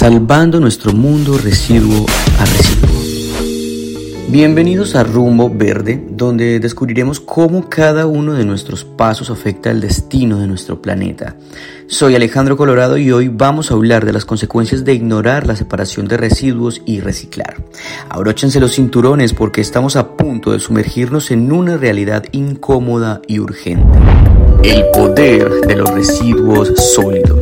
salvando nuestro mundo residuo a residuo. Bienvenidos a Rumbo Verde, donde descubriremos cómo cada uno de nuestros pasos afecta el destino de nuestro planeta. Soy Alejandro Colorado y hoy vamos a hablar de las consecuencias de ignorar la separación de residuos y reciclar. Abróchense los cinturones porque estamos a punto de sumergirnos en una realidad incómoda y urgente. El poder de los residuos sólidos.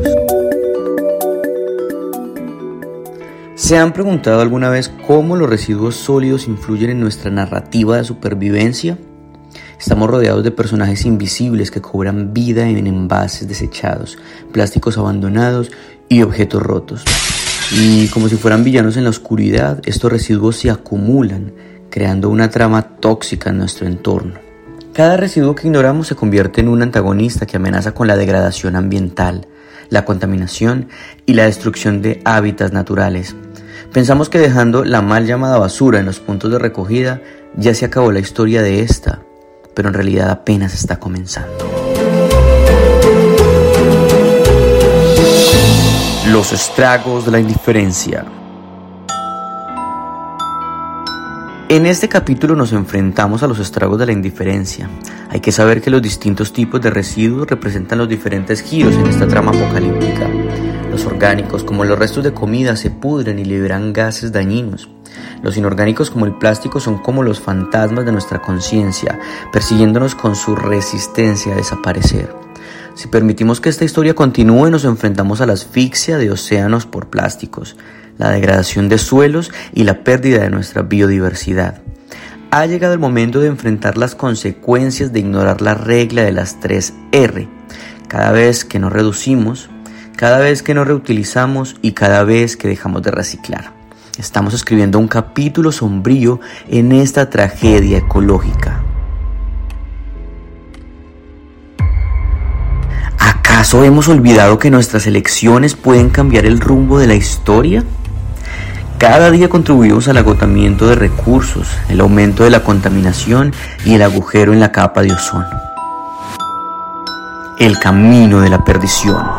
¿Se han preguntado alguna vez cómo los residuos sólidos influyen en nuestra narrativa de supervivencia? Estamos rodeados de personajes invisibles que cobran vida en envases desechados, plásticos abandonados y objetos rotos. Y como si fueran villanos en la oscuridad, estos residuos se acumulan, creando una trama tóxica en nuestro entorno. Cada residuo que ignoramos se convierte en un antagonista que amenaza con la degradación ambiental, la contaminación y la destrucción de hábitats naturales. Pensamos que dejando la mal llamada basura en los puntos de recogida ya se acabó la historia de esta, pero en realidad apenas está comenzando. Los estragos de la indiferencia. En este capítulo nos enfrentamos a los estragos de la indiferencia. Hay que saber que los distintos tipos de residuos representan los diferentes giros en esta trama apocalíptica. Orgánicos, como los restos de comida, se pudren y liberan gases dañinos. Los inorgánicos, como el plástico, son como los fantasmas de nuestra conciencia, persiguiéndonos con su resistencia a desaparecer. Si permitimos que esta historia continúe, nos enfrentamos a la asfixia de océanos por plásticos, la degradación de suelos y la pérdida de nuestra biodiversidad. Ha llegado el momento de enfrentar las consecuencias de ignorar la regla de las tres R. Cada vez que nos reducimos, cada vez que nos reutilizamos y cada vez que dejamos de reciclar. Estamos escribiendo un capítulo sombrío en esta tragedia ecológica. ¿Acaso hemos olvidado que nuestras elecciones pueden cambiar el rumbo de la historia? Cada día contribuimos al agotamiento de recursos, el aumento de la contaminación y el agujero en la capa de ozono. El camino de la perdición.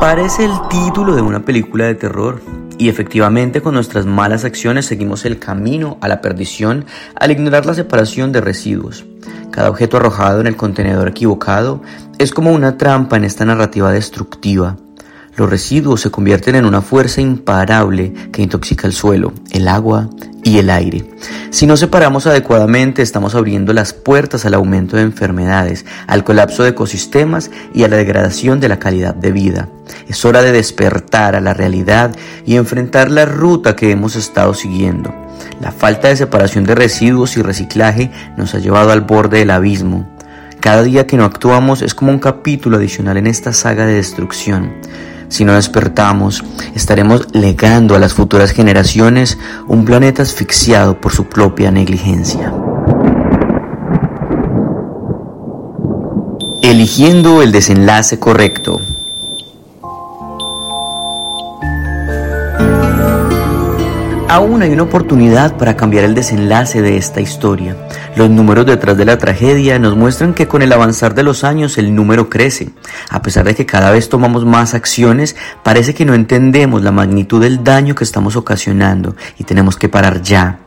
Parece el título de una película de terror, y efectivamente con nuestras malas acciones seguimos el camino a la perdición al ignorar la separación de residuos. Cada objeto arrojado en el contenedor equivocado es como una trampa en esta narrativa destructiva. Los residuos se convierten en una fuerza imparable que intoxica el suelo, el agua y el aire. Si no separamos adecuadamente, estamos abriendo las puertas al aumento de enfermedades, al colapso de ecosistemas y a la degradación de la calidad de vida. Es hora de despertar a la realidad y enfrentar la ruta que hemos estado siguiendo. La falta de separación de residuos y reciclaje nos ha llevado al borde del abismo. Cada día que no actuamos es como un capítulo adicional en esta saga de destrucción. Si no despertamos, estaremos legando a las futuras generaciones un planeta asfixiado por su propia negligencia. Eligiendo el desenlace correcto. Aún hay una oportunidad para cambiar el desenlace de esta historia. Los números detrás de la tragedia nos muestran que con el avanzar de los años el número crece. A pesar de que cada vez tomamos más acciones, parece que no entendemos la magnitud del daño que estamos ocasionando y tenemos que parar ya.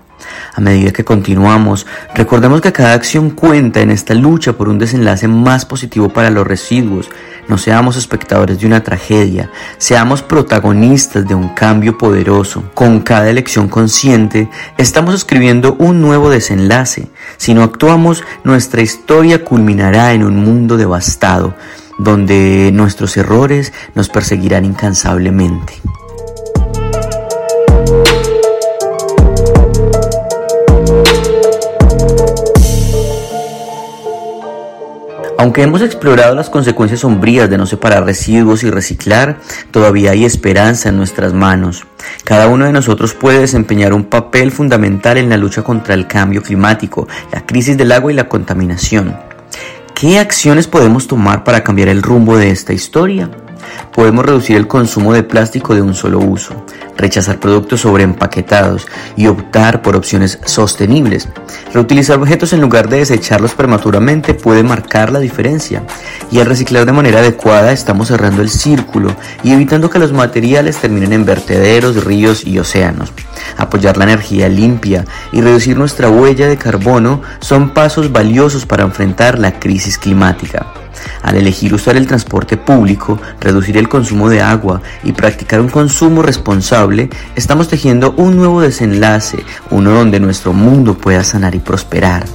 A medida que continuamos, recordemos que cada acción cuenta en esta lucha por un desenlace más positivo para los residuos. No seamos espectadores de una tragedia, seamos protagonistas de un cambio poderoso. Con cada elección consciente, estamos escribiendo un nuevo desenlace. Si no actuamos, nuestra historia culminará en un mundo devastado, donde nuestros errores nos perseguirán incansablemente. Aunque hemos explorado las consecuencias sombrías de no separar residuos y reciclar, todavía hay esperanza en nuestras manos. Cada uno de nosotros puede desempeñar un papel fundamental en la lucha contra el cambio climático, la crisis del agua y la contaminación. ¿Qué acciones podemos tomar para cambiar el rumbo de esta historia? Podemos reducir el consumo de plástico de un solo uso, rechazar productos sobreempaquetados y optar por opciones sostenibles. Reutilizar objetos en lugar de desecharlos prematuramente puede marcar la diferencia y al reciclar de manera adecuada estamos cerrando el círculo y evitando que los materiales terminen en vertederos, ríos y océanos. Apoyar la energía limpia y reducir nuestra huella de carbono son pasos valiosos para enfrentar la crisis climática. Al elegir usar el transporte público, reducir el consumo de agua y practicar un consumo responsable, estamos tejiendo un nuevo desenlace, uno donde nuestro mundo pueda sanar y prosperar.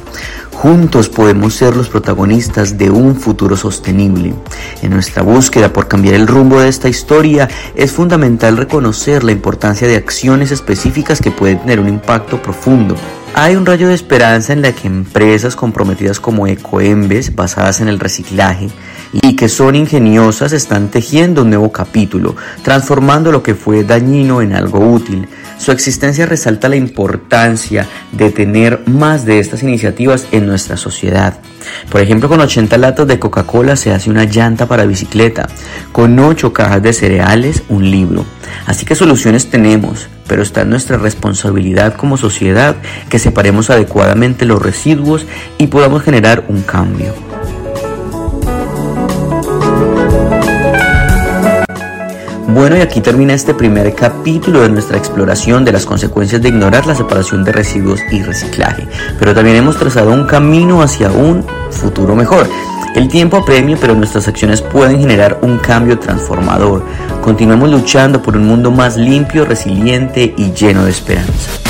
Juntos podemos ser los protagonistas de un futuro sostenible. En nuestra búsqueda por cambiar el rumbo de esta historia es fundamental reconocer la importancia de acciones específicas que pueden tener un impacto profundo. Hay un rayo de esperanza en la que empresas comprometidas como Ecoembes, basadas en el reciclaje, y que son ingeniosas están tejiendo un nuevo capítulo, transformando lo que fue dañino en algo útil. Su existencia resalta la importancia de tener más de estas iniciativas en nuestra sociedad. Por ejemplo, con 80 latas de Coca-Cola se hace una llanta para bicicleta, con 8 cajas de cereales, un libro. Así que soluciones tenemos, pero está en nuestra responsabilidad como sociedad que separemos adecuadamente los residuos y podamos generar un cambio. Bueno, y aquí termina este primer capítulo de nuestra exploración de las consecuencias de ignorar la separación de residuos y reciclaje. Pero también hemos trazado un camino hacia un futuro mejor. El tiempo apremia, pero nuestras acciones pueden generar un cambio transformador. Continuemos luchando por un mundo más limpio, resiliente y lleno de esperanza.